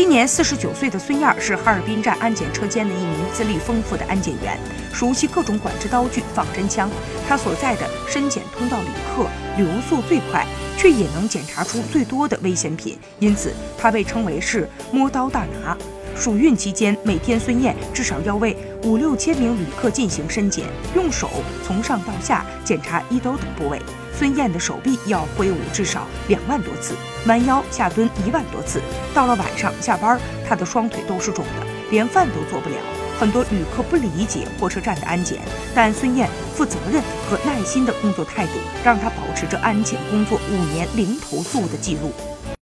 今年四十九岁的孙燕是哈尔滨站安检车间的一名资历丰富的安检员，熟悉各种管制刀具、仿真枪。他所在的深检通道旅客流速最快，却也能检查出最多的危险品，因此他被称为是摸刀大拿。暑运期间，每天孙燕至少要为五六千名旅客进行深检，用手从上到下检查衣兜等部位。孙燕的手臂要挥舞至少两万多次，弯腰下蹲一万多次。到了晚上下班，她的双腿都是肿的，连饭都做不了。很多旅客不理解火车站的安检，但孙燕负责任和耐心的工作态度，让她保持着安检工作五年零投诉的记录。